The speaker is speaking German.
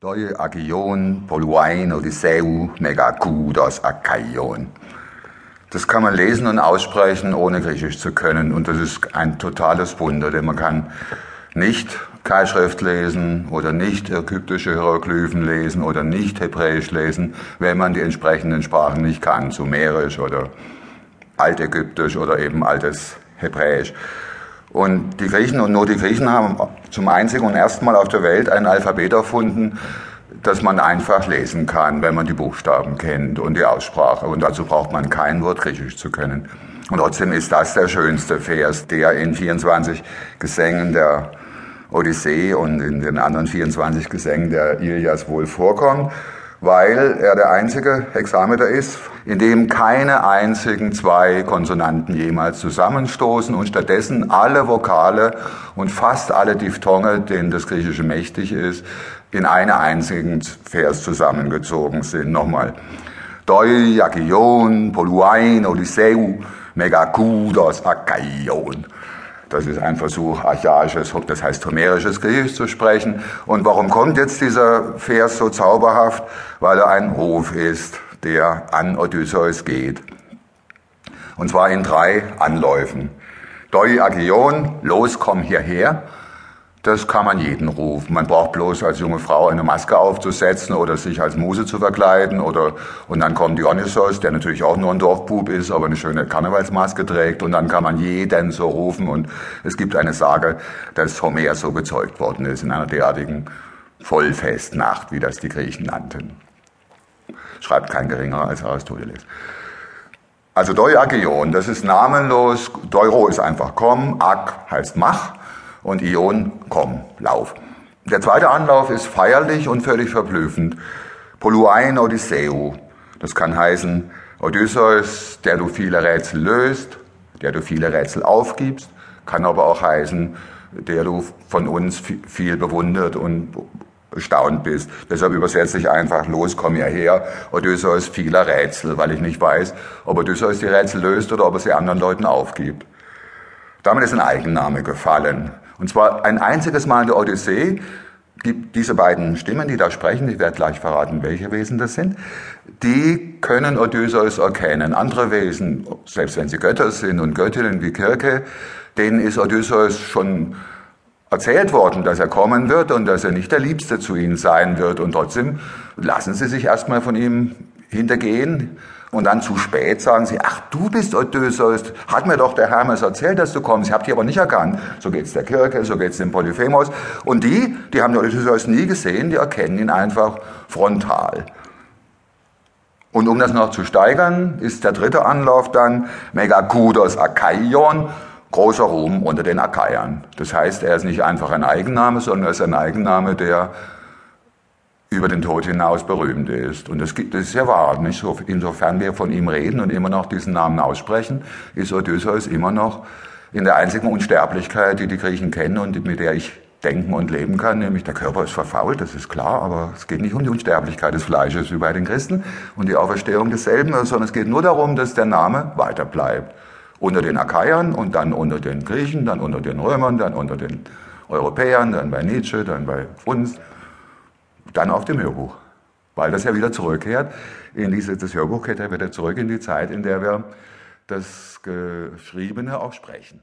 Doi agion poluain odisseu megakudos akaion. Das kann man lesen und aussprechen, ohne Griechisch zu können. Und das ist ein totales Wunder, denn man kann nicht Keilschrift lesen oder nicht ägyptische Hieroglyphen lesen oder nicht Hebräisch lesen, wenn man die entsprechenden Sprachen nicht kann, Sumerisch oder Altägyptisch oder eben altes Hebräisch. Und die Griechen und nur die Griechen haben zum einzigen und ersten Mal auf der Welt ein Alphabet erfunden, das man einfach lesen kann, wenn man die Buchstaben kennt und die Aussprache. Und dazu braucht man kein Wort Griechisch zu können. Und trotzdem ist das der schönste Vers, der in 24 Gesängen der Odyssee und in den anderen 24 Gesängen der Ilias wohl vorkommt weil er der einzige Hexameter ist, in dem keine einzigen zwei Konsonanten jemals zusammenstoßen und stattdessen alle Vokale und fast alle Diphthonge, denen das Griechische mächtig ist, in einen einzigen Vers zusammengezogen sind. Nochmal. Doi, Agion, Poluain, Odysseu, Megakudos, Akaion. Das ist ein Versuch, archaisches, das heißt homerisches Griechisch zu sprechen. Und warum kommt jetzt dieser Vers so zauberhaft? Weil er ein Ruf ist, der an Odysseus geht. Und zwar in drei Anläufen. Doi Agion, los, komm hierher. Das kann man jeden rufen. Man braucht bloß als junge Frau eine Maske aufzusetzen oder sich als Muse zu verkleiden oder und dann kommt Dionysos, der natürlich auch nur ein Dorfbub ist, aber eine schöne Karnevalsmaske trägt und dann kann man jeden so rufen und es gibt eine Sage, dass Homer so gezeugt worden ist in einer derartigen Vollfestnacht, wie das die Griechen nannten. Schreibt kein geringerer als Aristoteles. Also Deuagion, das ist namenlos. Deuro ist einfach komm, Ag heißt mach und Ion, komm, lauf. Der zweite Anlauf ist feierlich und völlig verblüffend. Poluain Odysseu. Das kann heißen, Odysseus, der du viele Rätsel löst, der du viele Rätsel aufgibst, kann aber auch heißen, der du von uns viel bewundert und erstaunt bist. Deshalb übersetze ich einfach, los, komm hierher, Odysseus vieler Rätsel, weil ich nicht weiß, ob Odysseus die Rätsel löst oder ob er sie anderen Leuten aufgibt. Damit ist ein Eigenname gefallen. Und zwar ein einziges Mal in der Odyssee gibt diese beiden Stimmen, die da sprechen, ich werde gleich verraten, welche Wesen das sind, die können Odysseus erkennen. Andere Wesen, selbst wenn sie Götter sind und Göttinnen wie Kirke, denen ist Odysseus schon erzählt worden, dass er kommen wird und dass er nicht der Liebste zu ihnen sein wird. Und trotzdem lassen sie sich erstmal von ihm hintergehen und dann zu spät sagen sie, ach, du bist Odysseus, hat mir doch der Hermes erzählt, dass du kommst, ich habe dich aber nicht erkannt. So geht's der Kirche, so geht's dem Polyphemos. Und die, die haben den Odysseus nie gesehen, die erkennen ihn einfach frontal. Und um das noch zu steigern, ist der dritte Anlauf dann Megakudos Akaion, großer Ruhm unter den Akaiern. Das heißt, er ist nicht einfach ein Eigenname, sondern er ist ein Eigenname, der über den Tod hinaus berühmt ist. Und das, das ist ja wahr. Nicht? So, insofern wir von ihm reden und immer noch diesen Namen aussprechen, ist Odysseus immer noch in der einzigen Unsterblichkeit, die die Griechen kennen und mit der ich denken und leben kann, nämlich der Körper ist verfault, das ist klar, aber es geht nicht um die Unsterblichkeit des Fleisches wie bei den Christen und die Auferstehung desselben, sondern es geht nur darum, dass der Name weiter bleibt. Unter den Akaiern und dann unter den Griechen, dann unter den Römern, dann unter den Europäern, dann bei Nietzsche, dann bei uns dann auf dem Hörbuch. Weil das ja wieder zurückkehrt in diese, das Hörbuch kehrt ja wieder zurück in die Zeit, in der wir das Geschriebene auch sprechen.